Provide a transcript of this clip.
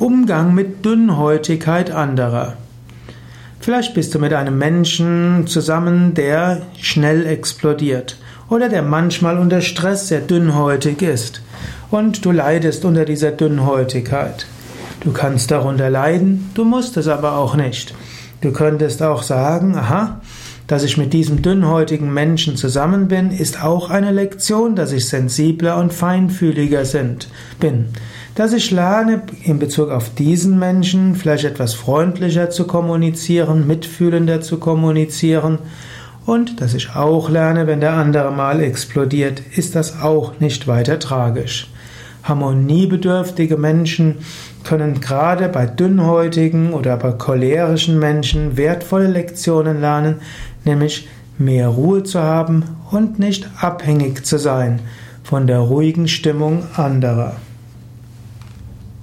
Umgang mit Dünnhäutigkeit anderer. Vielleicht bist du mit einem Menschen zusammen, der schnell explodiert oder der manchmal unter Stress sehr dünnhäutig ist und du leidest unter dieser Dünnhäutigkeit. Du kannst darunter leiden, du musst es aber auch nicht. Du könntest auch sagen, aha, dass ich mit diesem dünnhäutigen Menschen zusammen bin, ist auch eine Lektion, dass ich sensibler und feinfühliger sind, bin. Dass ich lerne, in Bezug auf diesen Menschen vielleicht etwas freundlicher zu kommunizieren, mitfühlender zu kommunizieren und dass ich auch lerne, wenn der andere mal explodiert, ist das auch nicht weiter tragisch. Harmoniebedürftige Menschen können gerade bei dünnhäutigen oder bei cholerischen Menschen wertvolle Lektionen lernen, nämlich mehr Ruhe zu haben und nicht abhängig zu sein von der ruhigen Stimmung anderer.